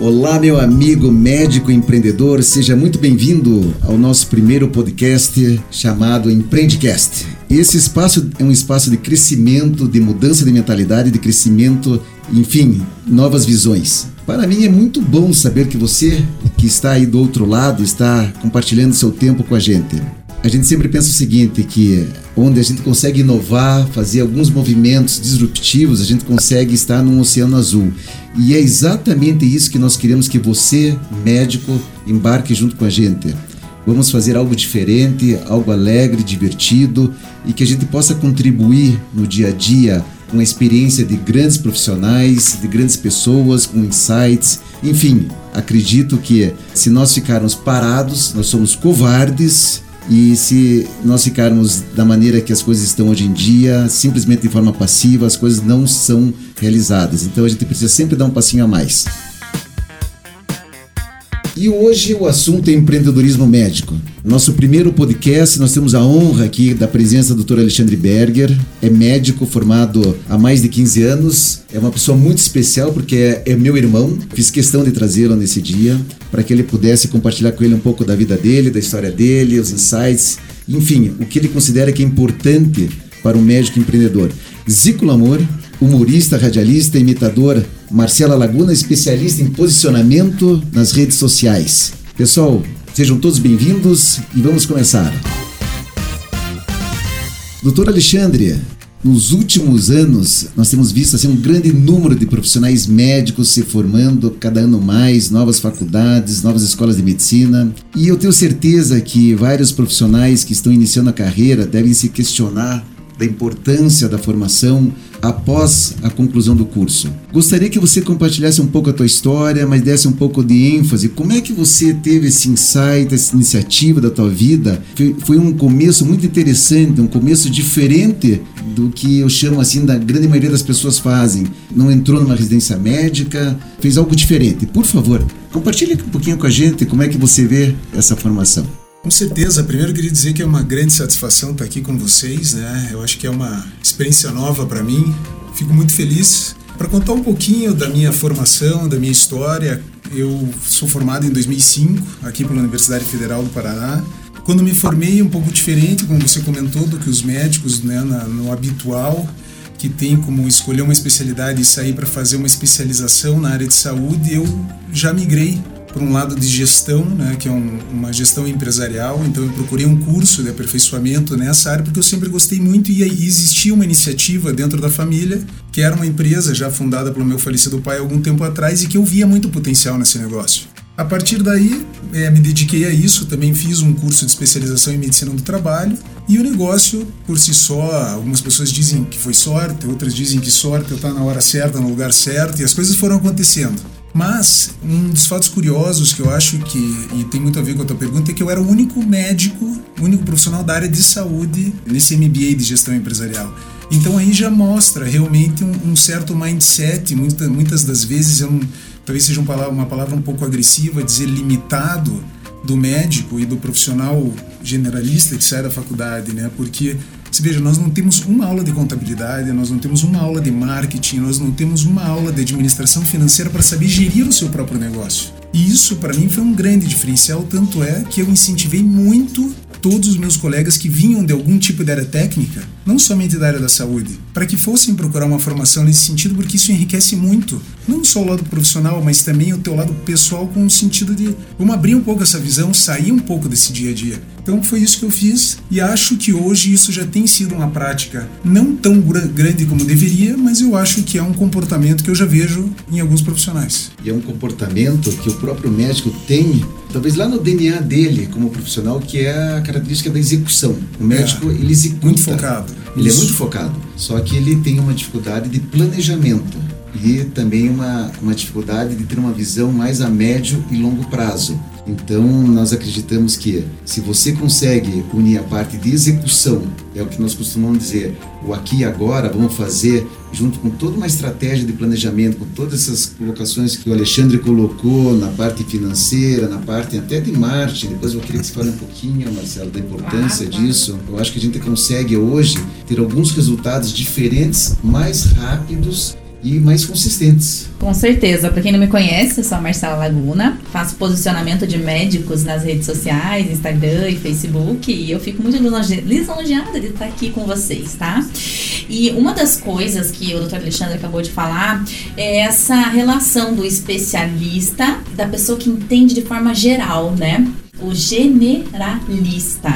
Olá, meu amigo médico empreendedor, seja muito bem-vindo ao nosso primeiro podcast chamado Empreendecast. Esse espaço é um espaço de crescimento, de mudança de mentalidade, de crescimento, enfim, novas visões. Para mim é muito bom saber que você que está aí do outro lado está compartilhando seu tempo com a gente a gente sempre pensa o seguinte, que onde a gente consegue inovar, fazer alguns movimentos disruptivos, a gente consegue estar num oceano azul. E é exatamente isso que nós queremos que você, médico, embarque junto com a gente. Vamos fazer algo diferente, algo alegre, divertido e que a gente possa contribuir no dia a dia com a experiência de grandes profissionais, de grandes pessoas, com insights. Enfim, acredito que se nós ficarmos parados, nós somos covardes e se nós ficarmos da maneira que as coisas estão hoje em dia, simplesmente de forma passiva, as coisas não são realizadas. Então a gente precisa sempre dar um passinho a mais. E hoje o assunto é empreendedorismo médico. Nosso primeiro podcast, nós temos a honra aqui da presença do Dr. Alexandre Berger. É médico formado há mais de 15 anos. É uma pessoa muito especial porque é, é meu irmão. Fiz questão de trazê-lo nesse dia para que ele pudesse compartilhar com ele um pouco da vida dele, da história dele, os insights, enfim, o que ele considera que é importante para um médico empreendedor. Zico Lamor, humorista, radialista, imitador, Marcela Laguna, especialista em posicionamento nas redes sociais. Pessoal, sejam todos bem-vindos e vamos começar. Doutor Alexandre, nos últimos anos, nós temos visto assim, um grande número de profissionais médicos se formando cada ano mais, novas faculdades, novas escolas de medicina. E eu tenho certeza que vários profissionais que estão iniciando a carreira devem se questionar da importância da formação após a conclusão do curso. Gostaria que você compartilhasse um pouco a tua história, mas desse um pouco de ênfase. Como é que você teve esse insight, essa iniciativa da tua vida? Foi, foi um começo muito interessante, um começo diferente do que eu chamo assim da grande maioria das pessoas fazem. Não entrou numa residência médica, fez algo diferente. Por favor, compartilhe um pouquinho com a gente como é que você vê essa formação. Com certeza. Primeiro queria dizer que é uma grande satisfação estar aqui com vocês, né? Eu acho que é uma experiência nova para mim. Fico muito feliz para contar um pouquinho da minha formação, da minha história. Eu sou formado em 2005 aqui pela Universidade Federal do Paraná. Quando me formei, um pouco diferente, como você comentou, do que os médicos, né, no habitual, que tem como escolher uma especialidade e sair para fazer uma especialização na área de saúde, eu já migrei por um lado de gestão, né, que é um, uma gestão empresarial, então eu procurei um curso de aperfeiçoamento nessa área porque eu sempre gostei muito e existia uma iniciativa dentro da família, que era uma empresa já fundada pelo meu falecido pai algum tempo atrás e que eu via muito potencial nesse negócio. A partir daí, é, me dediquei a isso, também fiz um curso de especialização em medicina do trabalho e o negócio, por si só, algumas pessoas dizem que foi sorte, outras dizem que sorte eu estar na hora certa, no lugar certo, e as coisas foram acontecendo. Mas um dos fatos curiosos que eu acho que, e tem muito a ver com a tua pergunta, é que eu era o único médico, o único profissional da área de saúde nesse MBA de gestão empresarial. Então aí já mostra realmente um, um certo mindset, muita, muitas das vezes, talvez seja uma palavra, uma palavra um pouco agressiva, dizer limitado do médico e do profissional generalista que sai da faculdade, né? Porque você veja, nós não temos uma aula de contabilidade, nós não temos uma aula de marketing, nós não temos uma aula de administração financeira para saber gerir o seu próprio negócio. E isso para mim foi um grande diferencial, tanto é que eu incentivei muito todos os meus colegas que vinham de algum tipo de área técnica, não somente da área da saúde, para que fossem procurar uma formação nesse sentido, porque isso enriquece muito, não só o lado profissional, mas também o teu lado pessoal com o sentido de vamos abrir um pouco essa visão, sair um pouco desse dia a dia. Então foi isso que eu fiz e acho que hoje isso já tem sido uma prática não tão grande como deveria, mas eu acho que é um comportamento que eu já vejo em alguns profissionais. E é um comportamento que o próprio médico tem, talvez lá no DNA dele como profissional, que é a característica da execução. O médico, é, ele executa. Muito focado. Ele isso. é muito focado. Só que ele tem uma dificuldade de planejamento e também uma, uma dificuldade de ter uma visão mais a médio e longo prazo. Então, nós acreditamos que se você consegue unir a parte de execução, é o que nós costumamos dizer, o aqui e agora, vamos fazer junto com toda uma estratégia de planejamento, com todas essas colocações que o Alexandre colocou na parte financeira, na parte até de marketing. Depois eu queria que você fale um pouquinho, Marcelo, da importância disso. Eu acho que a gente consegue hoje ter alguns resultados diferentes, mais rápidos e mais consistentes. Com certeza. Para quem não me conhece, eu sou a Marcela Laguna, faço posicionamento de médicos nas redes sociais, Instagram e Facebook, e eu fico muito lisonjeada de estar aqui com vocês, tá? E uma das coisas que o Dr. Alexandre acabou de falar é essa relação do especialista, da pessoa que entende de forma geral, né? O generalista.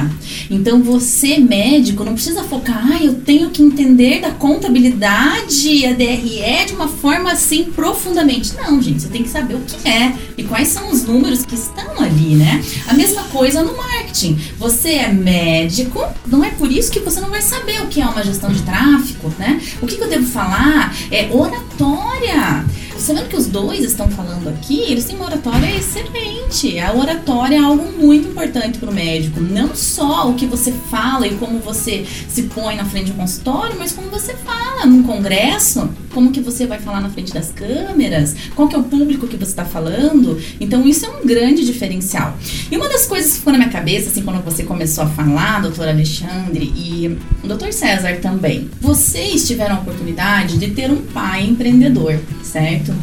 Então você, médico, não precisa focar, ah, eu tenho que entender da contabilidade, a DRE de uma forma assim profundamente. Não, gente, você tem que saber o que é e quais são os números que estão ali, né? A mesma coisa no marketing. Você é médico, não é por isso que você não vai saber o que é uma gestão de tráfego, né? O que, que eu devo falar? É oratória. Sabendo que os dois estão falando aqui, eles têm uma oratória excelente. A oratória é algo muito importante para o médico. Não só o que você fala e como você se põe na frente do consultório, mas como você fala num congresso, como que você vai falar na frente das câmeras, qual que é o público que você está falando. Então isso é um grande diferencial. E uma das coisas que ficou na minha cabeça, assim, quando você começou a falar, doutor Alexandre e o doutor César também, vocês tiveram a oportunidade de ter um pai empreendedor, certo? Certo?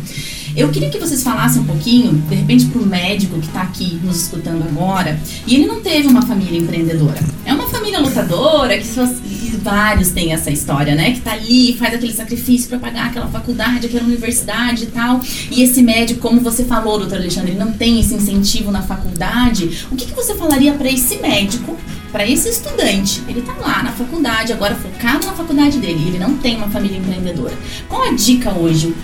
Eu queria que vocês falassem um pouquinho, de repente, para o médico que está aqui nos escutando agora, e ele não teve uma família empreendedora. É uma família lutadora, que vários têm essa história, né? Que está ali, faz aquele sacrifício para pagar aquela faculdade, aquela universidade e tal. E esse médico, como você falou, doutor Alexandre, não tem esse incentivo na faculdade. O que, que você falaria para esse médico para esse estudante, ele está lá na faculdade, agora focado na faculdade dele, ele não tem uma família empreendedora. Qual a dica hoje?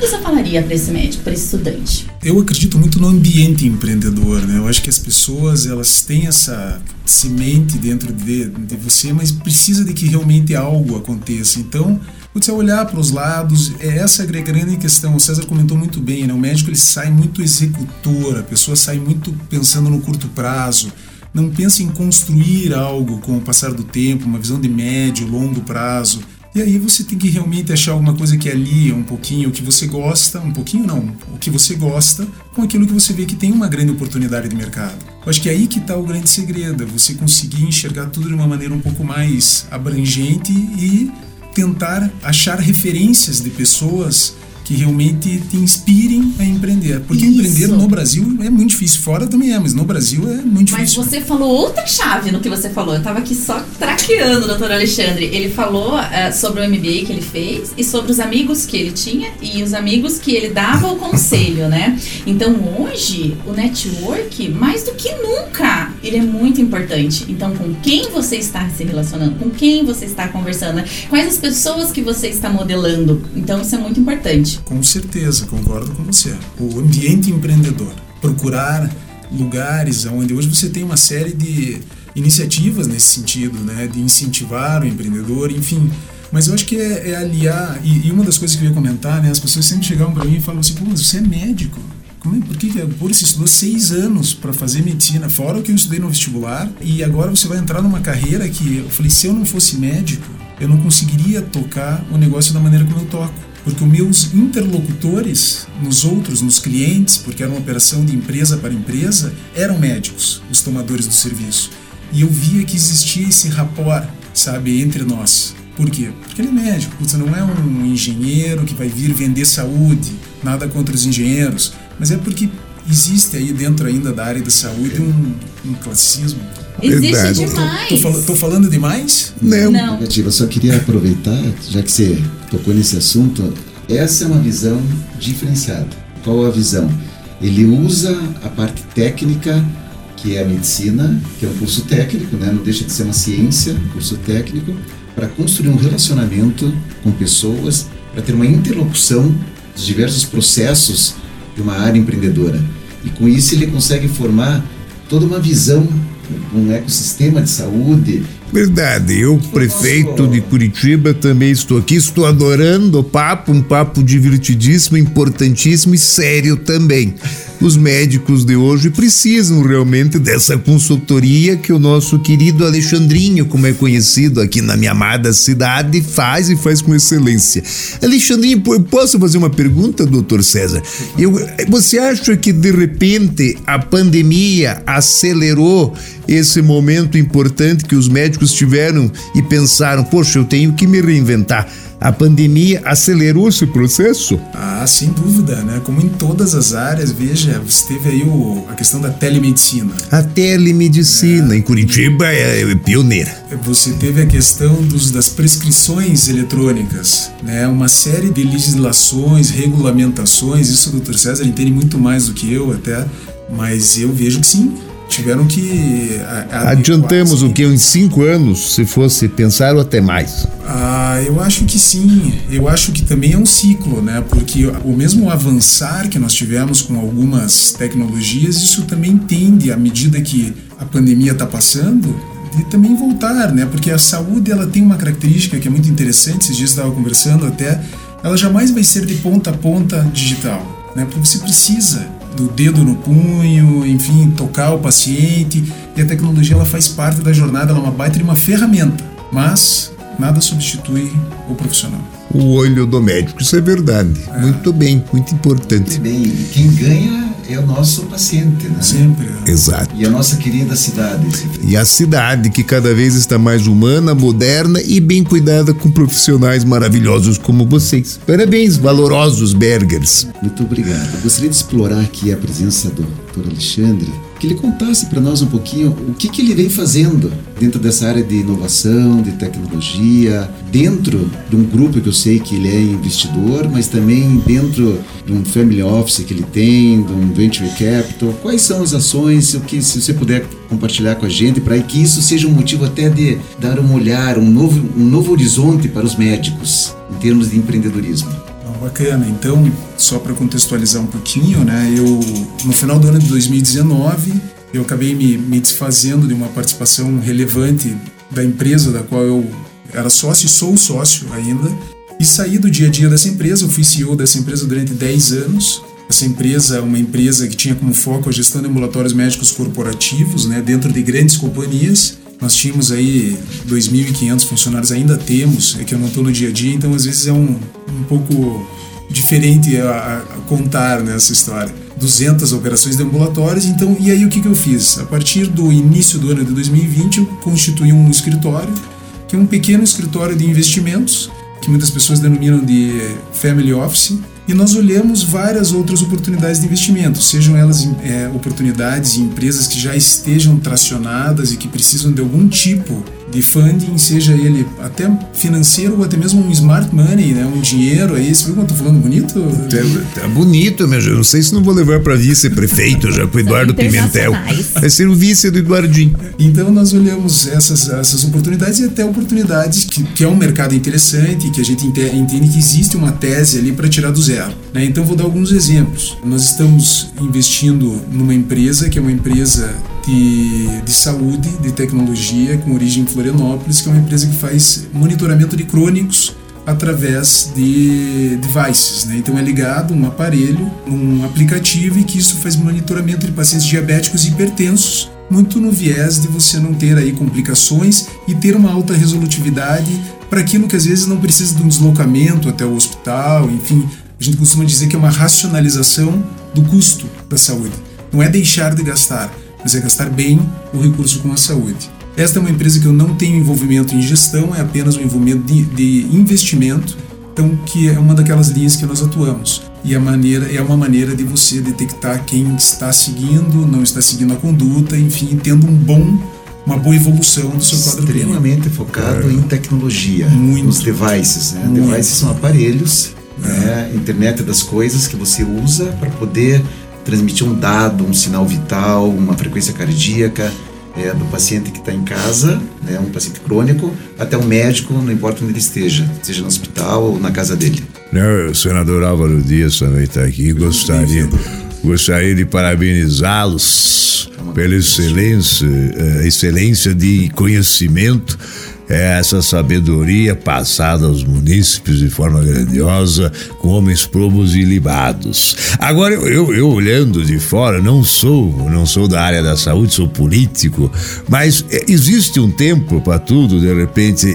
Que você falaria para esse médico, para esse estudante? Eu acredito muito no ambiente empreendedor, né? Eu acho que as pessoas elas têm essa semente dentro de, de você, mas precisa de que realmente algo aconteça. Então, você olhar para os lados, é essa a grande questão. O César comentou muito bem, né? O médico ele sai muito executor, a pessoa sai muito pensando no curto prazo. Não pensa em construir algo com o passar do tempo, uma visão de médio, longo prazo. E aí você tem que realmente achar alguma coisa que alia um pouquinho o que você gosta, um pouquinho não, o que você gosta, com aquilo que você vê que tem uma grande oportunidade de mercado. Eu acho que é aí que está o grande segredo, você conseguir enxergar tudo de uma maneira um pouco mais abrangente e tentar achar referências de pessoas que realmente te inspirem a empreender. Porque Isso. empreender no Brasil é muito difícil. Fora também é, mas no Brasil é muito mas difícil. Mas você falou outra chave no que você falou. Eu tava aqui só traqueando, doutor Alexandre. Ele falou uh, sobre o MBA que ele fez e sobre os amigos que ele tinha e os amigos que ele dava o conselho, né? Então hoje, o network, mais do que nunca, ele é muito importante. Então, com quem você está se relacionando? Com quem você está conversando? Né? Quais as pessoas que você está modelando? Então, isso é muito importante. Com certeza, concordo com você. O ambiente empreendedor, procurar lugares onde hoje você tem uma série de iniciativas nesse sentido, né, de incentivar o empreendedor, enfim. Mas eu acho que é, é aliar, e, e, uma das coisas que eu ia comentar, né, as pessoas sempre chegavam para mim e falavam assim, pô, você é médico. Como é, por que, por você estudou seis anos para fazer medicina, fora o que eu estudei no vestibular, e agora você vai entrar numa carreira que eu falei, se eu não fosse médico, eu não conseguiria tocar o negócio da maneira como eu toco porque os meus interlocutores nos outros, nos clientes, porque era uma operação de empresa para empresa, eram médicos, os tomadores do serviço. E eu via que existia esse rapport, sabe, entre nós. Por quê? Porque ele é médico, você não é um engenheiro que vai vir vender saúde, nada contra os engenheiros, mas é porque existe aí dentro ainda da área da saúde um, um classismo. Existe Verdade. demais. Tô, tô, tô, falando demais? Não. Não. Negativa, eu só queria aproveitar, já que você tocou nesse assunto, essa é uma visão diferenciada. Qual a visão? Ele usa a parte técnica, que é a medicina, que é um curso técnico, né? não deixa de ser uma ciência, um curso técnico, para construir um relacionamento com pessoas, para ter uma interlocução dos diversos processos de uma área empreendedora. E com isso ele consegue formar toda uma visão, um ecossistema de saúde. Verdade, eu, prefeito de Curitiba, também estou aqui, estou adorando o papo, um papo divertidíssimo, importantíssimo e sério também os médicos de hoje precisam realmente dessa consultoria que o nosso querido Alexandrinho, como é conhecido aqui na minha amada cidade, faz e faz com excelência. Alexandrinho, posso fazer uma pergunta, doutor César? Eu, você acha que de repente a pandemia acelerou esse momento importante que os médicos tiveram e pensaram, poxa, eu tenho que me reinventar? A pandemia acelerou esse processo? Ah, sem dúvida, né? Como em todas as áreas, veja, você teve aí o, a questão da telemedicina. A telemedicina, é. em Curitiba, é, é pioneira. Você teve a questão dos, das prescrições eletrônicas, né? Uma série de legislações, regulamentações, isso o doutor César entende muito mais do que eu até, mas eu vejo que sim, tiveram que. Adiantamos o que? Em cinco anos, se fosse pensar, ou até mais? Ah, eu acho que sim. Eu acho que também é um ciclo, né? Porque o mesmo avançar que nós tivemos com algumas tecnologias, isso também tende, à medida que a pandemia está passando, de também voltar, né? Porque a saúde ela tem uma característica que é muito interessante. Esses dias estava conversando até, ela jamais vai ser de ponta a ponta digital, né? Porque você precisa do dedo no punho, enfim, tocar o paciente. E a tecnologia ela faz parte da jornada, ela é uma baita de uma ferramenta, mas nada substitui o profissional. O olho do médico, isso é verdade. É. Muito bem, muito importante. Muito bem. Quem ganha é o nosso paciente, né? Sempre. Exato. E a nossa querida cidade. E a cidade que cada vez está mais humana, moderna e bem cuidada com profissionais maravilhosos como vocês. Parabéns, valorosos Bergers. Muito obrigado. Eu gostaria de explorar aqui a presença do Dr. Alexandre que ele contasse para nós um pouquinho o que, que ele vem fazendo dentro dessa área de inovação, de tecnologia, dentro de um grupo que eu sei que ele é investidor, mas também dentro de um family office que ele tem, de um venture capital. Quais são as ações, o que se você puder compartilhar com a gente para que isso seja um motivo até de dar um olhar, um novo, um novo horizonte para os médicos em termos de empreendedorismo bacana. Então, só para contextualizar um pouquinho, né? Eu no final do ano de 2019 eu acabei me, me desfazendo de uma participação relevante da empresa da qual eu era sócio e sou sócio ainda e saí do dia a dia dessa empresa. Eu fui CEO dessa empresa durante 10 anos. Essa empresa é uma empresa que tinha como foco a gestão de ambulatórios médicos corporativos, né, dentro de grandes companhias. Nós tínhamos aí 2.500 funcionários, ainda temos, é que eu não estou no dia a dia, então às vezes é um, um pouco diferente a, a contar nessa né, história. 200 operações de ambulatórios, então, e aí o que, que eu fiz? A partir do início do ano de 2020, eu constituí um escritório, que é um pequeno escritório de investimentos, que muitas pessoas denominam de family office, e nós olhamos várias outras oportunidades de investimento, sejam elas é, oportunidades em empresas que já estejam tracionadas e que precisam de algum tipo de funding, seja ele até financeiro ou até mesmo um smart money, né? um dinheiro aí. Você viu como eu tô falando bonito? Tá, tá bonito, meu. Eu não sei se não vou levar para vice-prefeito já com o Eduardo Pimentel. Vai ser o vice do Eduardinho. Então nós olhamos essas, essas oportunidades e até oportunidades que, que é um mercado interessante, que a gente entende que existe uma tese ali para tirar do zero. Né? Então vou dar alguns exemplos. Nós estamos investindo numa empresa que é uma empresa de, de saúde, de tecnologia, com origem em Florianópolis, que é uma empresa que faz monitoramento de crônicos através de devices, né? Então é ligado um aparelho, um aplicativo e que isso faz monitoramento de pacientes diabéticos e hipertensos, muito no viés de você não ter aí complicações e ter uma alta resolutividade para aquilo que às vezes não precisa de um deslocamento até o hospital, enfim, a gente costuma dizer que é uma racionalização do custo da saúde. Não é deixar de gastar, mas é gastar bem o recurso com a saúde. Esta é uma empresa que eu não tenho envolvimento em gestão, é apenas um envolvimento de, de investimento, então que é uma daquelas linhas que nós atuamos. E a maneira é uma maneira de você detectar quem está seguindo, não está seguindo a conduta, enfim, tendo um bom uma boa evolução do seu quadro Extremamente clínico. focado é. em tecnologia, Muito. nos devices. Né? Devices são aparelhos, é. né? internet das coisas que você usa para poder transmitir um dado, um sinal vital, uma frequência cardíaca é, do paciente que está em casa, né, um paciente crônico, até um médico, não importa onde ele esteja, seja no hospital ou na casa dele. o senador Álvaro Dias também está aqui. Gostaria, gostaria de parabenizá-los pela excelência, eh, excelência de conhecimento essa sabedoria passada aos munícipes de forma grandiosa, com homens probos e libados. Agora, eu, eu, olhando de fora, não sou, não sou da área da saúde, sou político, mas é, existe um tempo para tudo, de repente,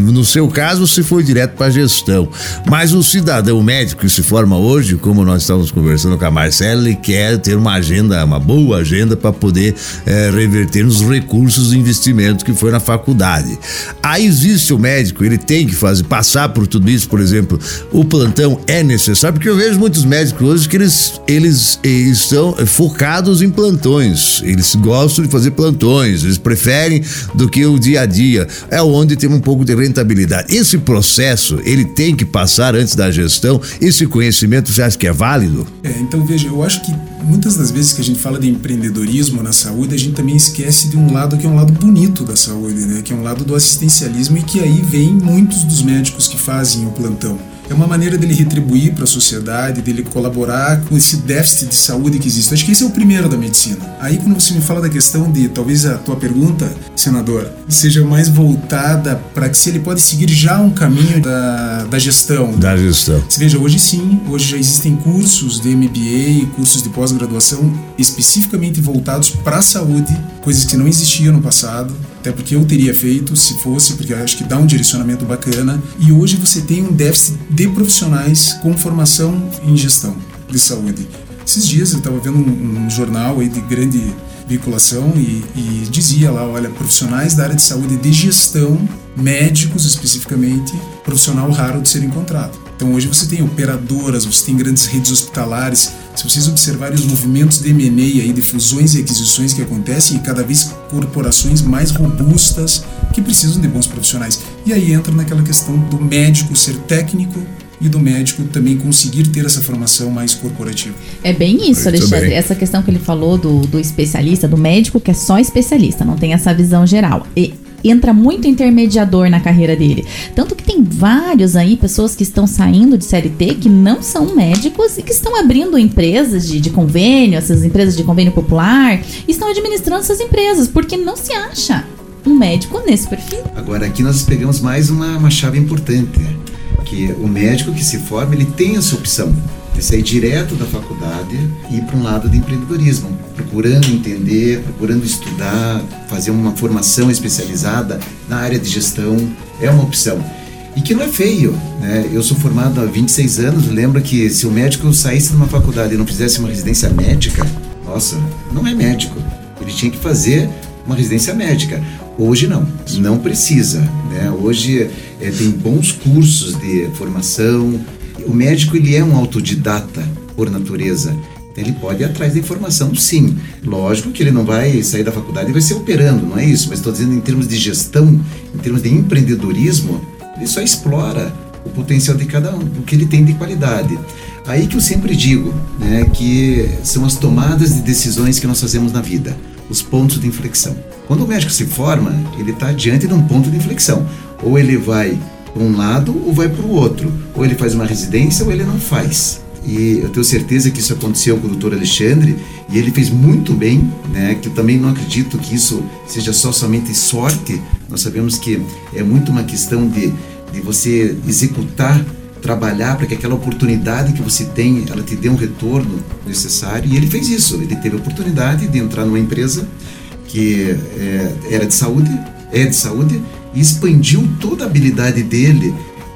no seu caso, se foi direto para a gestão, mas o cidadão médico que se forma hoje, como nós estamos conversando com a Marcela, ele quer ter uma agenda, uma boa agenda para poder é, reverter nos recursos de investimento que foi na faculdade. Aí existe o médico, ele tem que fazer, passar por tudo isso, por exemplo, o plantão é necessário, porque eu vejo muitos médicos hoje que eles, eles, eles estão focados em plantões, eles gostam de fazer plantões, eles preferem do que o dia a dia, é onde tem um pouco de rentabilidade. Esse processo, ele tem que passar antes da gestão, esse conhecimento você acha que é válido? É, então veja, eu acho que muitas das vezes que a gente fala de empreendedorismo na saúde, a gente também esquece de um lado que é um lado bonito da saúde, né? que é um lado do assistencialismo e que aí vem muitos dos médicos que fazem o plantão. É uma maneira dele retribuir para a sociedade, dele colaborar com esse déficit de saúde que existe. Acho que esse é o primeiro da medicina. Aí quando você me fala da questão de, talvez a tua pergunta, senador, seja mais voltada para que se ele pode seguir já um caminho da, da gestão. Da gestão. Você veja, hoje sim, hoje já existem cursos de MBA, cursos de pós-graduação especificamente voltados para a saúde, coisas que não existiam no passado até porque eu teria feito se fosse, porque acho que dá um direcionamento bacana. E hoje você tem um déficit de profissionais com formação em gestão de saúde. Esses dias eu estava vendo um, um, jornal aí de grande veiculação e, e dizia lá, olha, profissionais da área de saúde de gestão, médicos especificamente, profissional raro de ser encontrado. Então hoje você tem operadoras, você tem grandes redes hospitalares, se vocês observarem os movimentos de M&A aí, de fusões e aquisições que acontecem, e cada vez corporações mais robustas que precisam de bons profissionais. E aí entra naquela questão do médico ser técnico e do médico também conseguir ter essa formação mais corporativa. É bem isso, Alexandre. Essa questão que ele falou do, do especialista, do médico que é só especialista, não tem essa visão geral. E entra muito intermediador na carreira dele. Tanto que tem vários aí, pessoas que estão saindo de CLT que não são médicos e que estão abrindo empresas de, de convênio, essas empresas de convênio popular, e estão administrando essas empresas, porque não se acha um médico nesse perfil. Agora, aqui nós pegamos mais uma, uma chave importante, né? que o médico que se forma, ele tem essa opção de sair direto da faculdade e ir para um lado de empreendedorismo, procurando entender, procurando estudar, fazer uma formação especializada na área de gestão, é uma opção. E que não é feio, né? Eu sou formado há 26 anos, lembro que se o médico saísse de uma faculdade e não fizesse uma residência médica, nossa, não é médico. Ele tinha que fazer uma residência médica. Hoje não, não precisa. Né? Hoje é, tem bons cursos de formação, o médico ele é um autodidata por natureza. Ele pode ir atrás da informação, sim. Lógico que ele não vai sair da faculdade e vai ser operando, não é isso. Mas estou dizendo em termos de gestão, em termos de empreendedorismo, ele só explora o potencial de cada um, o que ele tem de qualidade. Aí que eu sempre digo, né, que são as tomadas de decisões que nós fazemos na vida, os pontos de inflexão. Quando o médico se forma, ele está diante de um ponto de inflexão. Ou ele vai para um lado ou vai para o outro. Ou ele faz uma residência ou ele não faz. E eu tenho certeza que isso aconteceu com o doutor Alexandre e ele fez muito bem, né? Que eu também não acredito que isso seja só somente sorte. Nós sabemos que é muito uma questão de, de você executar, trabalhar para que aquela oportunidade que você tem, ela te dê um retorno necessário. E ele fez isso. Ele teve a oportunidade de entrar numa empresa que é, era de saúde, é de saúde e expandiu toda a habilidade dele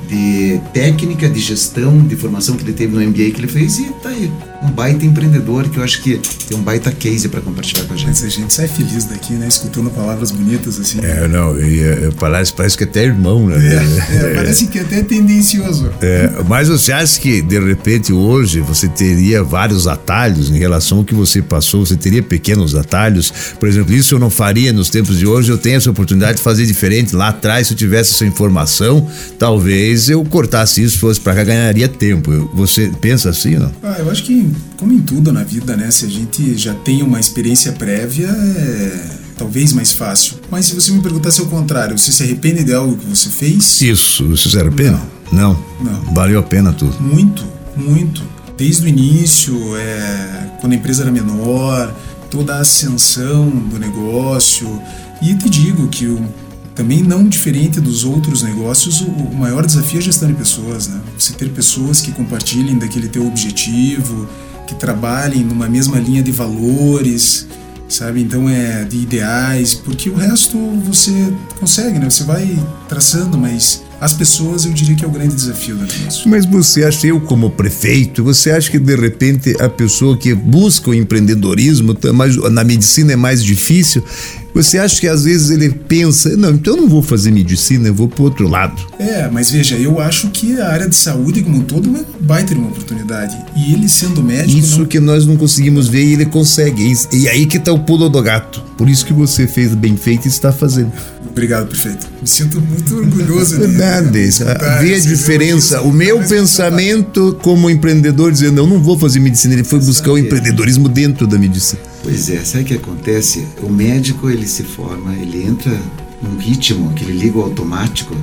de técnica, de gestão, de formação que ele teve no MBA que ele fez e tá aí, um baita empreendedor que eu acho que tem um baita case para compartilhar com a gente. Mas a gente sai feliz daqui, né? Escutando palavras bonitas assim. É, não, e, é, parece, parece que até irmão, né? É, é, parece que até é tendencioso. É, mas você acha que de repente hoje você teria vários atalhos em relação ao que você passou? Você teria pequenos atalhos? Por exemplo, isso eu não faria nos tempos de hoje, eu tenho essa oportunidade de fazer diferente. Lá atrás, se eu tivesse essa informação, talvez eu cortasse isso, fosse para cá, ganharia tempo. Você pensa assim, não? Ah, eu acho que como em tudo na vida, né? Se a gente já tem uma experiência prévia, é talvez mais fácil. Mas se você me perguntasse ao contrário, você se arrepende de algo que você fez? Isso, você se arrepende? Não. Não. Não. Valeu a pena tudo? Muito, muito. Desde o início, é, quando a empresa era menor, toda a ascensão do negócio. E te digo que o também não diferente dos outros negócios, o maior desafio é a gestão de pessoas, né? Você ter pessoas que compartilhem daquele teu objetivo, que trabalhem numa mesma linha de valores, sabe? Então é de ideais, porque o resto você consegue, né? Você vai traçando, mas as pessoas eu diria que é o grande desafio da negócio. Mas você acha, eu como prefeito, você acha que de repente a pessoa que busca o empreendedorismo, mas na medicina é mais difícil, Você acha que às vezes ele pensa, não, então eu não vou fazer medicina, eu vou pro outro lado. É, mas veja, eu acho que a área de saúde como um todo é uma baita de uma oportunidade. E ele sendo médico. Isso não... que nós não conseguimos ver e ele consegue. E aí que tá o pulo do gato. Por isso que você fez bem feito e está fazendo. Obrigado, prefeito. Me sinto muito orgulhoso de Nada, Vê a diferença. O meu pensamento como empreendedor dizendo, eu não vou fazer medicina, ele foi buscar o empreendedorismo dentro da medicina. Pois é, sabe o que acontece? O médico ele se forma, ele entra num ritmo que ele liga o automático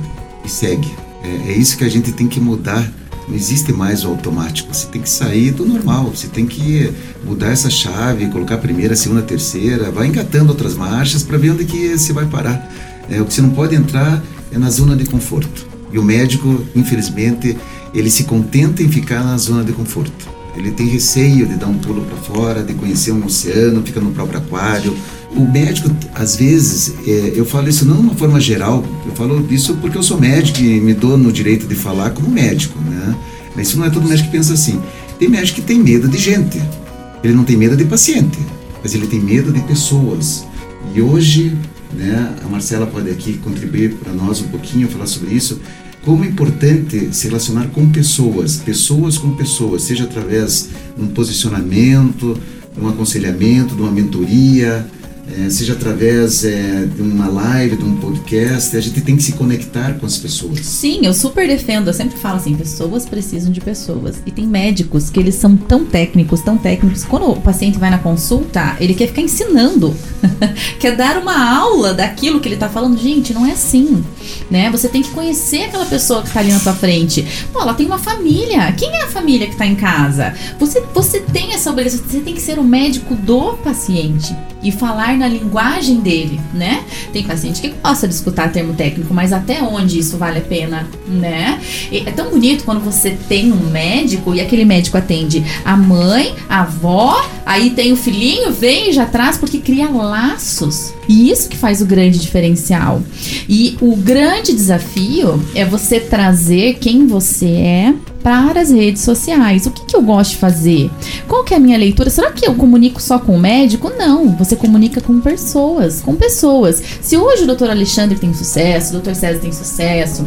e segue. É, é isso que a gente tem que mudar. Não existe mais o automático. Você tem que sair do normal. Você tem que mudar essa chave, colocar a primeira, a segunda, a terceira, vai engatando outras marchas para ver onde que você vai parar. É, o que você não pode entrar é na zona de conforto. E o médico, infelizmente, ele se contenta em ficar na zona de conforto. Ele tem receio de dar um pulo para fora, de conhecer um oceano, fica no próprio aquário. O médico, às vezes, é, eu falo isso não de uma forma geral, eu falo isso porque eu sou médico e me dou no direito de falar como médico, né? Mas isso não é todo médico que pensa assim. Tem médico que tem medo de gente, ele não tem medo de paciente, mas ele tem medo de pessoas. E hoje, né, a Marcela pode aqui contribuir para nós um pouquinho, falar sobre isso. Como é importante se relacionar com pessoas, pessoas com pessoas, seja através de um posicionamento, de um aconselhamento, de uma mentoria, é, seja através é, de uma live, de um podcast, a gente tem que se conectar com as pessoas. Sim, eu super defendo, eu sempre falo assim, pessoas precisam de pessoas. E tem médicos que eles são tão técnicos, tão técnicos, quando o paciente vai na consulta, ele quer ficar ensinando, quer dar uma aula daquilo que ele está falando. Gente, não é assim, né? Você tem que conhecer aquela pessoa que está ali na sua frente. Pô, ela tem uma família. Quem é a família que está em casa? Você, você tem essa obrigação, você tem que ser o médico do paciente e falar na linguagem dele, né? Tem paciente que gosta de escutar termo técnico, mas até onde isso vale a pena, né? E é tão bonito quando você tem um médico e aquele médico atende a mãe, a avó, aí tem o filhinho, vem e já traz porque cria laços. E isso que faz o grande diferencial. E o grande desafio é você trazer quem você é para as redes sociais. O que, que eu gosto de fazer? Qual que é a minha leitura? Será que eu comunico só com o médico? Não, você comunica com pessoas, com pessoas. Se hoje o doutor Alexandre tem sucesso, o doutor César tem sucesso,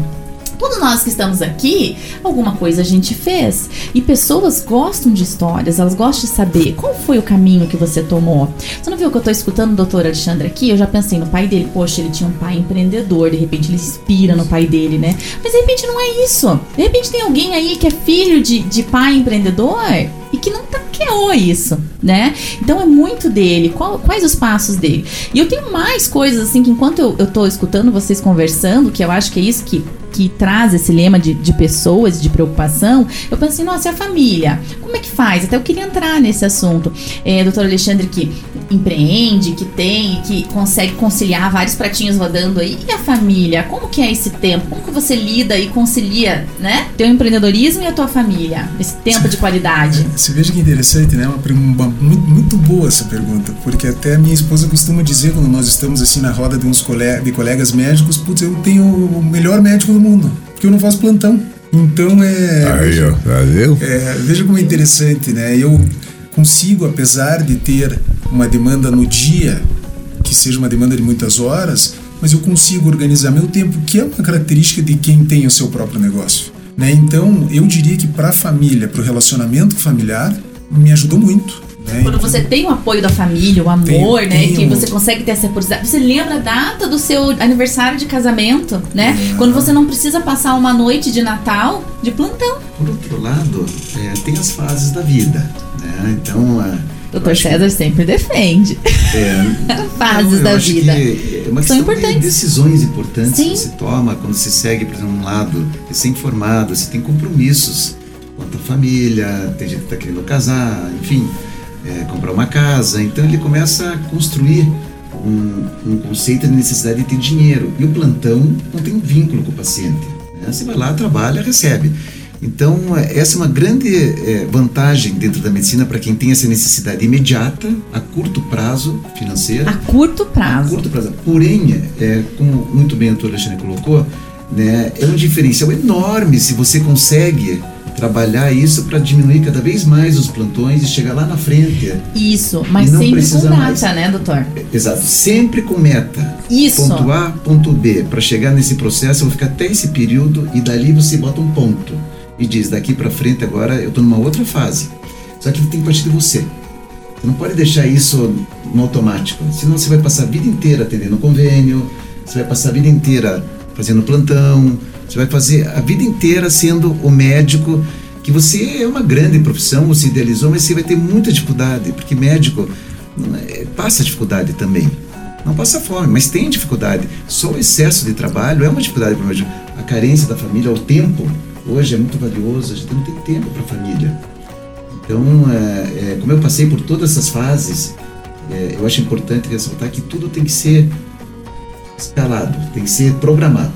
Todos nós que estamos aqui, alguma coisa a gente fez. E pessoas gostam de histórias, elas gostam de saber qual foi o caminho que você tomou. Você não viu que eu estou escutando o doutor Alexandre aqui? Eu já pensei no pai dele. Poxa, ele tinha um pai empreendedor, de repente ele inspira no pai dele, né? Mas de repente não é isso. De repente tem alguém aí que é filho de, de pai empreendedor e que não taqueou isso, né? Então é muito dele. Qual, quais os passos dele? E eu tenho mais coisas assim que enquanto eu, eu tô escutando vocês conversando, que eu acho que é isso que que traz esse lema de, de pessoas, de preocupação, eu pensei, nossa, e a família? Como é que faz? Até eu queria entrar nesse assunto. É, doutor Alexandre que empreende, que tem, que consegue conciliar vários pratinhos rodando aí. E a família? Como que é esse tempo? Como que você lida e concilia, né? Teu empreendedorismo e a tua família? Esse tempo de qualidade. Você veja que interessante, né? Uma, uma, muito, muito boa essa pergunta, porque até a minha esposa costuma dizer quando nós estamos assim na roda de uns colegas, de colegas médicos, putz, eu tenho o melhor médico do mundo, porque eu não faço plantão. Então é. Aí, ó, valeu? É, veja como é interessante, né? Eu consigo, apesar de ter uma demanda no dia, que seja uma demanda de muitas horas, mas eu consigo organizar meu tempo, que é uma característica de quem tem o seu próprio negócio. Né? Então, eu diria que para a família, para o relacionamento familiar, me ajudou muito. Né? Quando você tem o apoio da família, o amor, tenho, né? Tenho. Que você consegue ter essa curiosidade. Você lembra a data do seu aniversário de casamento, né? É. Quando você não precisa passar uma noite de Natal de plantão. Por outro lado, é, tem as fases da vida, né? Então. É, Doutor César que... sempre defende é, fases da vida. é uma São importantes. De decisões importantes Sim. que se toma quando se segue por um lado recém-formado, você tem compromissos família, tem gente que está querendo casar, enfim é, comprar uma casa. Então ele começa a construir um, um, conceito de necessidade de ter dinheiro. E o plantão não tem vínculo com o paciente. Né? Você vai lá, trabalha, recebe. Então, essa é uma grande é, vantagem dentro da medicina para quem tem essa necessidade imediata, a curto prazo financeiro. A curto prazo. A curto prazo. Porém, é, como muito bem o doutor Alexandre colocou, né, é um diferencial enorme se você consegue trabalhar isso para diminuir cada vez mais os plantões e chegar lá na frente. Isso, mas sempre com data, mais. né, doutor? Exato, sempre com meta. Isso. Ponto A, ponto B. Para chegar nesse processo, eu vou ficar até esse período e dali você bota um ponto e diz: daqui para frente agora eu tô numa outra fase. Só que tem que partir de você. Você não pode deixar isso no automático, senão você vai passar a vida inteira atendendo convênio, você vai passar a vida inteira fazendo plantão, você vai fazer a vida inteira sendo o médico que você é uma grande profissão, você idealizou, mas você vai ter muita dificuldade, porque médico é, passa dificuldade também. Não passa fome, mas tem dificuldade. Só o excesso de trabalho é uma dificuldade para o médico. A carência da família, o tempo, hoje é muito valioso, a gente não tem tempo para a família. Então, é, é, como eu passei por todas essas fases, é, eu acho importante ressaltar que tudo tem que ser escalado, tem que ser programado.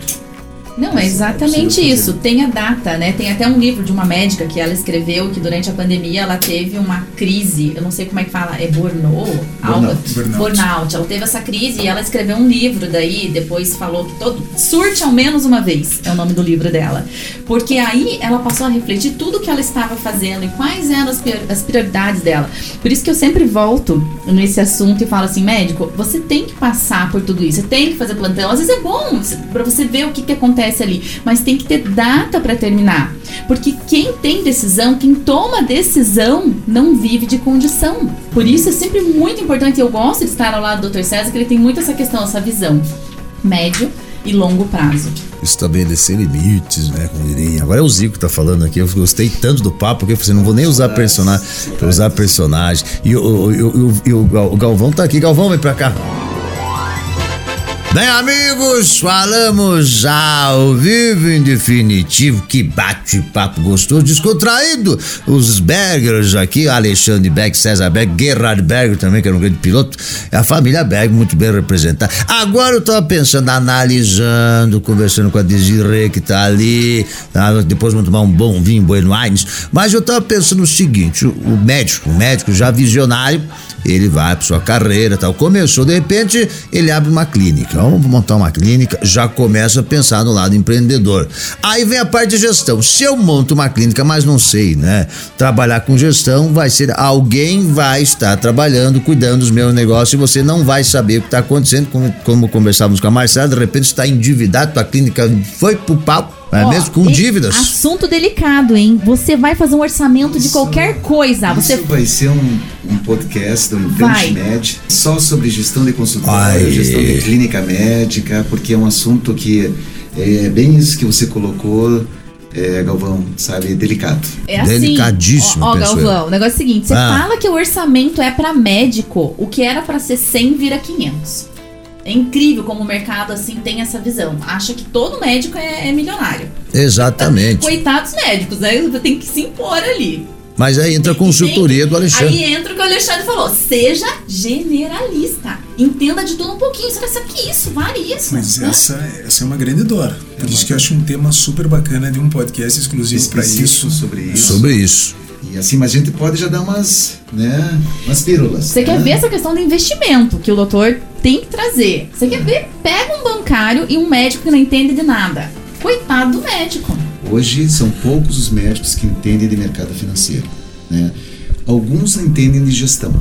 Não, é exatamente é isso. Tem a data, né? Tem até um livro de uma médica que ela escreveu que durante a pandemia ela teve uma crise. Eu não sei como é que fala, é burnout? Algo- Burnout. burnout. Ela teve essa crise e ela escreveu um livro daí, depois falou que todo. Surte ao menos uma vez é o nome do livro dela. Porque aí ela passou a refletir tudo que ela estava fazendo e quais eram as prioridades dela. Por isso que eu sempre volto nesse assunto e falo assim, médico, você tem que passar por tudo isso, você tem que fazer plantão. Às vezes é bom para você ver o que, que acontece ali, mas tem que ter data para terminar. Porque quem tem decisão, quem toma decisão, não vive de condição. Por isso é sempre muito importante, eu gosto de estar ao lado do Dr. César, que ele tem muito essa questão, essa visão médio e longo prazo. estabelecer limites, né? Como diria. Agora é o Zico que tá falando aqui. Eu gostei tanto do papo que eu falei, assim, não vou nem usar personagem, vou usar personagem. E o, o, o, o Galvão tá aqui. Galvão, vem pra cá. Bem, amigos, falamos ao vivo em definitivo. Que bate-papo gostoso, descontraído. Os Bergers aqui, Alexandre Berg, César Berg, Gerhard Berger também, que era um grande piloto. É a família Berg, muito bem representada. Agora eu tava pensando, analisando, conversando com a Desirê, que tá ali. tá? Depois vamos tomar um bom vinho, Bueno Aires. Mas eu tava pensando o seguinte: o médico, o médico já visionário, ele vai para sua carreira tal. Começou, de repente, ele abre uma clínica. Vamos montar uma clínica, já começa a pensar no lado empreendedor. Aí vem a parte de gestão. Se eu monto uma clínica, mas não sei, né? Trabalhar com gestão vai ser alguém vai estar trabalhando, cuidando dos meus negócios e você não vai saber o que está acontecendo. Como, como conversávamos com a Marcela, de repente está endividado, tua clínica foi pro pau. É Ó, mesmo? Com dívidas. Assunto delicado, hein? Você vai fazer um orçamento de Isso- qualquer coisa. Você Isso vai ser um, um podcast do. Implante Med só sobre gestão de Ai. consultório, gestão de clínica médica, porque é um assunto que é bem isso que você colocou, é, Galvão, sabe, delicado. É assim. Delicadíssimo, Ó, ó, Galvão, o negócio é o seguinte: você Ah. fala que o orçamento é pra médico, o que era pra ser 100 vira 500. É incrível como o mercado assim tem essa visão. Acha que todo médico é, é milionário. Exatamente. Coitados médicos, né? Tem que se impor ali. Mas aí entra a consultoria do Alexandre. Aí entra o que o Alexandre falou: seja generalista. Entenda de tudo um pouquinho. Você vai saber que isso, vale isso. Mas né? essa, essa é uma grande dor. Por isso que eu acho um tema super bacana de um podcast exclusivo para isso. sobre isso. Sobre isso. E assim, mas a gente pode já dar umas, né, umas pílulas. Você né? quer ver essa questão do investimento que o doutor tem que trazer. Você quer ver? Pega um bancário e um médico que não entende de nada. Coitado do médico. Hoje são poucos os médicos que entendem de mercado financeiro. Né? Alguns entendem de gestão.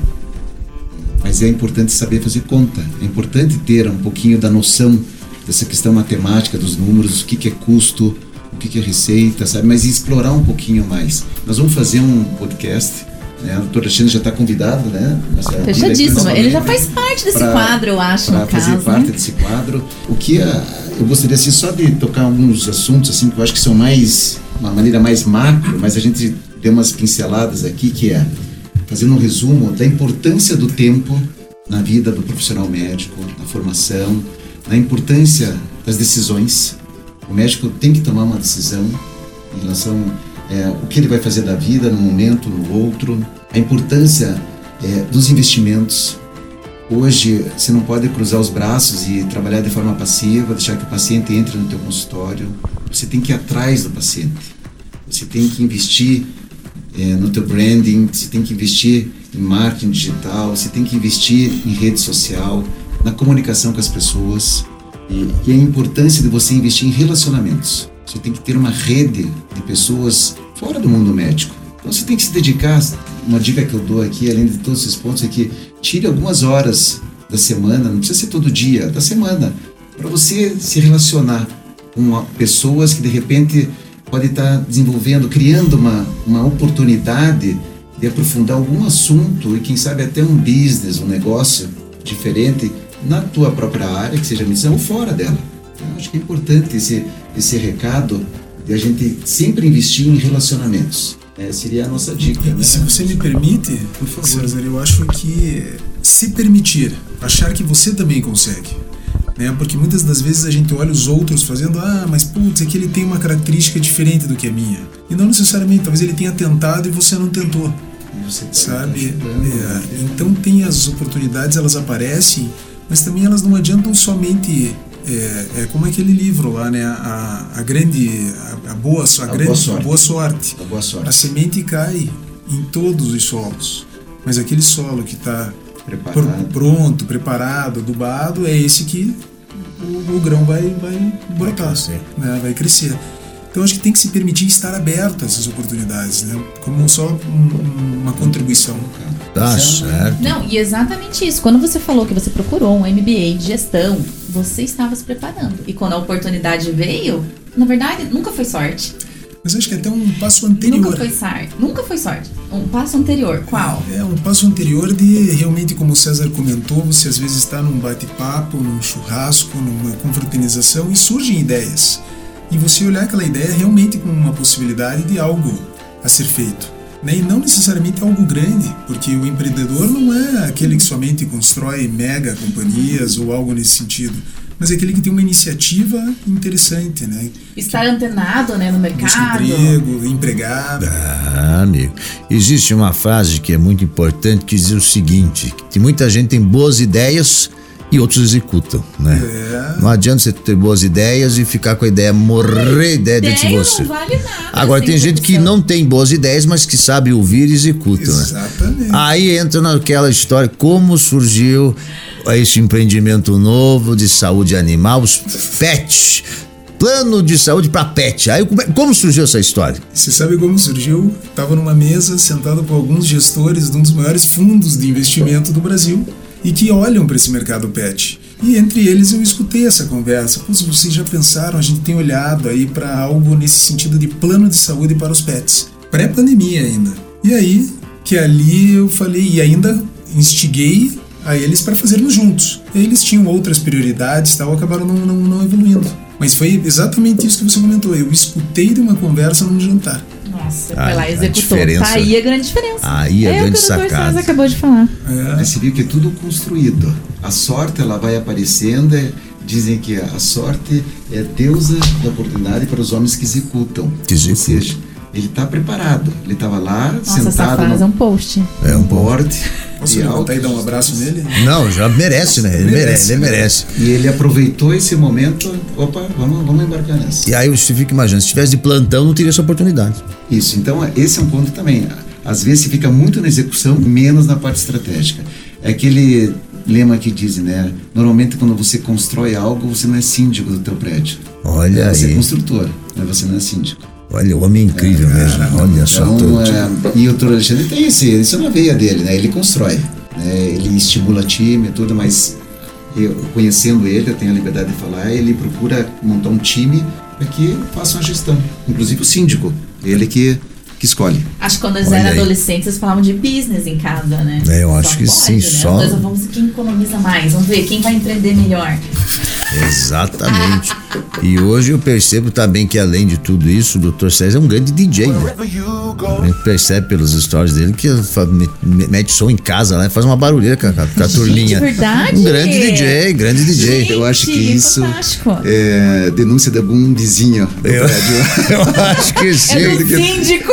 Mas é importante saber fazer conta. É importante ter um pouquinho da noção dessa questão matemática dos números, o que, que é custo, o que, que é receita, sabe? Mas explorar um pouquinho mais. Nós vamos fazer um podcast. Né? O doutor Alexandre já está convidado, né? Fechadíssimo. nossa Ele já faz parte desse pra- quadro, eu acho, no fazer caso. parte né? desse quadro. O que a- eu gostaria assim só de tocar alguns assuntos assim que eu acho que são mais uma maneira mais macro, mas a gente deu umas pinceladas aqui que é fazendo um resumo da importância do tempo na vida do profissional médico, na formação, na importância das decisões. O médico tem que tomar uma decisão em relação é, o que ele vai fazer da vida num momento, no outro, a importância é, dos investimentos, Hoje você não pode cruzar os braços e trabalhar de forma passiva, deixar que o paciente entre no teu consultório. Você tem que ir atrás do paciente. Você tem que investir eh, no teu branding, você tem que investir em marketing digital, você tem que investir em rede social, na comunicação com as pessoas e, e a importância de você investir em relacionamentos. Você tem que ter uma rede de pessoas fora do mundo médico. Então você tem que se dedicar. Uma dica que eu dou aqui, além de todos esses pontos, é que tire algumas horas da semana, não precisa ser todo dia, da semana, para você se relacionar com pessoas que de repente podem estar desenvolvendo, criando uma, uma oportunidade de aprofundar algum assunto e quem sabe até um business, um negócio diferente na tua própria área, que seja medicina ou fora dela. Então, acho que é importante esse, esse recado de a gente sempre investir em relacionamentos. É, seria a nossa dica. E, né? se você me permite, por favor, César, eu acho que se permitir, achar que você também consegue. Né? Porque muitas das vezes a gente olha os outros fazendo, ah, mas putz, aqui ele tem uma característica diferente do que a minha. E não necessariamente, talvez ele tenha tentado e você não tentou. Você sabe? É, então tem as oportunidades, elas aparecem, mas também elas não adiantam somente é, é, como aquele livro lá, né? A, a grande, a, a boa, a, a grande, boa sorte. boa sorte. A boa sorte. A semente cai em todos os solos, mas aquele solo que está preparado. pronto, preparado, adubado, é esse que o, o grão vai, vai brotar, vai crescer. Né? vai crescer. Então acho que tem que se permitir estar aberto a essas oportunidades, né? Como só um, uma contribuição. Tá certo. Não, e exatamente isso. Quando você falou que você procurou um MBA de gestão, você estava se preparando. E quando a oportunidade veio, na verdade, nunca foi sorte. Mas acho que é até um passo anterior. Nunca foi sorte. Nunca foi sorte. Um passo anterior. Qual? É, um passo anterior de realmente, como o César comentou, você às vezes está num bate-papo, num churrasco, numa confraternização e surgem ideias. E você olhar aquela ideia realmente como uma possibilidade de algo a ser feito. Né? E não necessariamente algo grande, porque o empreendedor não é aquele que somente constrói mega companhias ou algo nesse sentido mas é aquele que tem uma iniciativa interessante, né? Estar antenado, né, no mercado. emprego, empregado. Ah, amigo. Existe uma frase que é muito importante que diz o seguinte: que muita gente tem boas ideias e outros executam, né? É. Não adianta você ter boas ideias e ficar com a ideia morrer ideia dentro de você. Não vale nada, Agora tem gente que não tem boas ideias, mas que sabe ouvir e executa, Exatamente. né? Aí entra naquela história como surgiu esse empreendimento novo de saúde animal, os PET. Plano de saúde para pet. Aí como surgiu essa história? Você sabe como surgiu? Estava numa mesa sentado com alguns gestores de um dos maiores fundos de investimento do Brasil e que olham para esse mercado pet. E entre eles eu escutei essa conversa. Pois vocês já pensaram? A gente tem olhado aí para algo nesse sentido de plano de saúde para os pets, pré-pandemia ainda. E aí que ali eu falei e ainda instiguei a eles para fazermos juntos. Eles tinham outras prioridades, tal, acabaram não, não, não evoluindo. Mas foi exatamente isso que você comentou. Eu escutei de uma conversa num jantar. Nossa, foi lá e executou. Tá aí a grande diferença. Aí a é grande sacada. Você acabou de falar. É. Mas você viu que é tudo construído. A sorte ela vai aparecendo. É, dizem que a sorte é a deusa da oportunidade para os homens que executam. Que executam. Ou seja, ele está preparado. Ele estava lá, Nossa, sentado essa frase no é um post. É um board. Posso levantar e dar um abraço nele? Não, já merece, né? Ele merece, ele merece. E ele aproveitou esse momento. Opa, vamos, vamos embarcar nessa. E aí você fica imaginando, se tivesse de plantão, não teria essa oportunidade. Isso, então esse é um ponto também. Às vezes se fica muito na execução, menos na parte estratégica. É aquele lema que diz, né? Normalmente quando você constrói algo, você não é síndico do teu prédio. Olha você aí. Você é construtor, mas você não é síndico. Olha, o homem é incrível é, mesmo. Olha então, só. Todo. É, e o doutor Alexandre tem esse, isso é na veia dele, né? Ele constrói, né? ele estimula time e tudo, mas eu, conhecendo ele, eu tenho a liberdade de falar, ele procura montar um time para que faça uma gestão. Inclusive o síndico, ele que que escolhe. Acho que quando eles eram adolescentes, eles falavam de business em casa, né? É, eu acho só que pode, sim, né? só. vamos ver quem economiza mais, vamos ver quem vai empreender melhor. Exatamente. E hoje eu percebo também que além de tudo isso, o Dr. César é um grande DJ. Né? A gente percebe pelos stories dele que mete som em casa, né? Faz uma barulheira com a, com a turlinha. É verdade. Um grande DJ, grande DJ. Gente, eu acho que isso é denúncia da bundizinha do eu, eu acho que sim. É do síndico.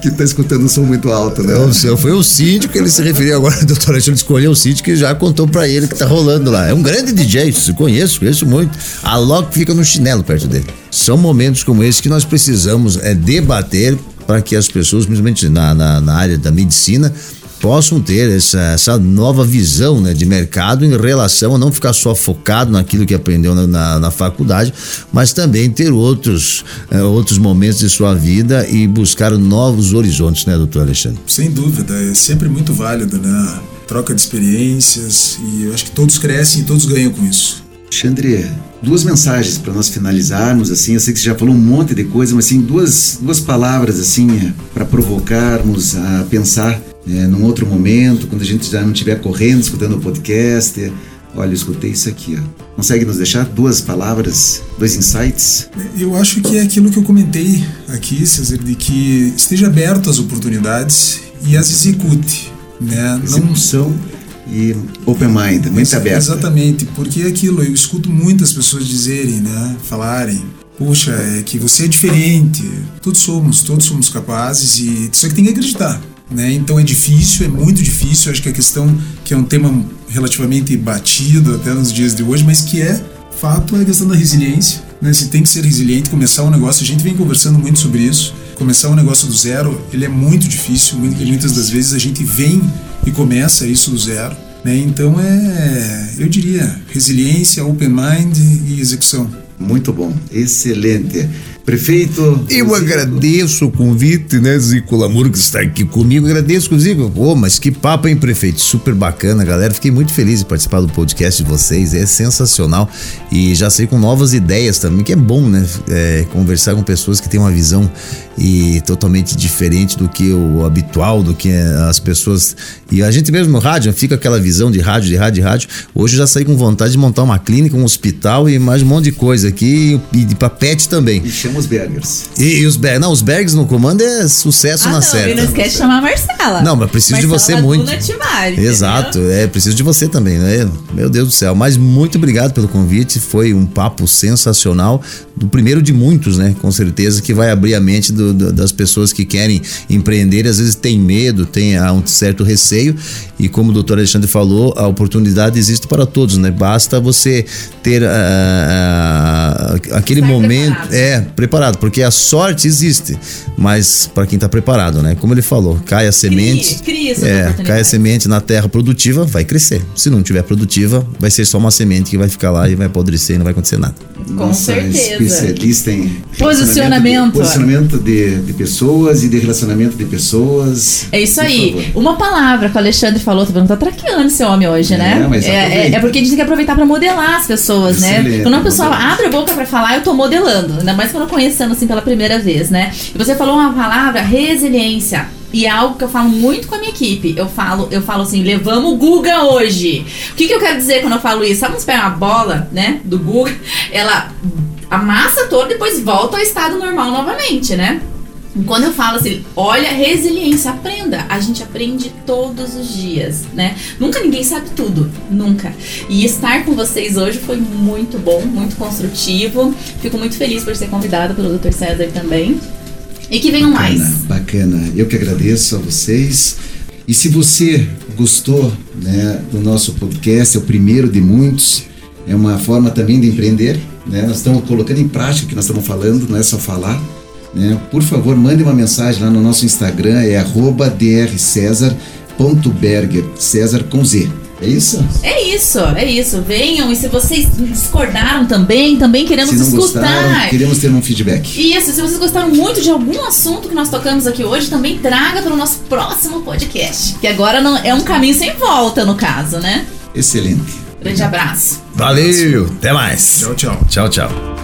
Que, que tá escutando um som muito alto, né? O seu foi o síndico que ele se referiu agora. Doutor Alexandre escolheu o síndico e já contou pra ele que tá rolando lá. É um grande DJ, se conheço, conheço muito. A Loki fica no chinelo perto dele. São momentos como esse que nós precisamos é, debater para que as pessoas, principalmente na, na, na área da medicina, possam ter essa, essa nova visão né, de mercado em relação a não ficar só focado naquilo que aprendeu na, na, na faculdade, mas também ter outros, eh, outros momentos de sua vida e buscar novos horizontes, né, doutor Alexandre? Sem dúvida, é sempre muito válido, né? Troca de experiências e eu acho que todos crescem e todos ganham com isso. Alexandre, duas mensagens para nós finalizarmos, assim, eu sei que você já falou um monte de coisa, mas assim, duas, duas palavras, assim, para provocarmos a pensar é, num outro momento, quando a gente já não estiver correndo, escutando o podcast. Olha, eu escutei isso aqui, ó. Consegue nos deixar duas palavras, dois insights? Eu acho que é aquilo que eu comentei aqui, César, de que esteja aberto às oportunidades e as execute. Né? Execução não... e open mind, mente aberta. Exatamente, porque é aquilo, eu escuto muitas pessoas dizerem, né, falarem, poxa, é que você é diferente. Todos somos, todos somos capazes e só que tem que acreditar. Né? Então é difícil, é muito difícil. Acho que a questão que é um tema relativamente batido até nos dias de hoje, mas que é fato é a questão da resiliência. Né? Você tem que ser resiliente, começar um negócio. A gente vem conversando muito sobre isso. Começar um negócio do zero, ele é muito difícil. Muitas das vezes a gente vem e começa isso do zero. Né? Então é, eu diria, resiliência, open mind e execução. Muito bom, excelente. Prefeito. Eu agradeço o convite, né, Zico Lamuro, que está aqui comigo. Agradeço, Zico. Pô, mas que papo, hein, prefeito? Super bacana, galera. Fiquei muito feliz de participar do podcast de vocês. É sensacional. E já sei com novas ideias também, que é bom, né? É, conversar com pessoas que têm uma visão e totalmente diferente do que o habitual, do que as pessoas. E a gente mesmo no rádio, fica aquela visão de rádio, de rádio, de rádio. Hoje já saí com vontade de montar uma clínica, um hospital e mais um monte de coisa aqui. E, e pra pet também. E chama os Bergers. E, e os Bergers. Não, os Bergers no comando é sucesso ah, na não, certa. E não esquece de chamar a Marcela. Não, mas preciso Marcela de você muito. Tivari, Exato, entendeu? é, preciso de você também, né? Meu Deus do céu. Mas muito obrigado pelo convite. Foi um papo sensacional. Do primeiro de muitos, né? Com certeza que vai abrir a mente do, do, das pessoas que querem empreender. Às vezes tem medo, tem ah, um certo receio. E como o doutor Alexandre falou, a oportunidade existe para todos, né? Basta você ter ah, ah, aquele Estar momento. preparado. É, preparado, porque a sorte existe, mas para quem está preparado, né? Como ele falou, cai a semente. cria é, cai a semente na terra produtiva, vai crescer. Se não tiver produtiva, vai ser só uma semente que vai ficar lá e vai apodrecer e não vai acontecer nada. Com Nossa certeza. especialista em Posicionamento. Posicionamento de, de pessoas e de relacionamento de pessoas. É isso aí. Uma palavra que o Alexandre falou, tô falando, tá traqueando esse homem hoje, né? É, mas é, é, é porque a gente tem que aproveitar pra modelar as pessoas, né? Excelente, Quando uma pessoa modelar. abre a boca pra falar, eu tô modelando. Ainda mais quando eu conhecendo assim pela primeira vez, né? E você falou uma palavra, resiliência. E é algo que eu falo muito com a minha equipe. Eu falo, eu falo assim, levamos o Guga hoje. O que, que eu quero dizer quando eu falo isso? Sabe quando você pega uma bola, né, do Guga, ela amassa toda e depois volta ao estado normal novamente, né? Quando eu falo assim, olha, resiliência, aprenda. A gente aprende todos os dias, né? Nunca ninguém sabe tudo, nunca. E estar com vocês hoje foi muito bom, muito construtivo. Fico muito feliz por ser convidada pelo Dr. César também. E que venham mais. Bacana, bacana. Eu que agradeço a vocês. E se você gostou né, do nosso podcast, é o primeiro de muitos, é uma forma também de empreender. Né? Nós estamos colocando em prática o que nós estamos falando, não é só falar. Né? Por favor, mande uma mensagem lá no nosso Instagram, é arroba drcesar.berger, César com Z. É isso? É isso, é isso. Venham e se vocês discordaram também, também queremos se não escutar. gostaram, queremos ter um feedback. Isso, se vocês gostaram muito de algum assunto que nós tocamos aqui hoje, também traga para o nosso próximo podcast. Que agora não, é um caminho sem volta, no caso, né? Excelente. Grande abraço. Valeu, até mais. Tchau, tchau. Tchau, tchau.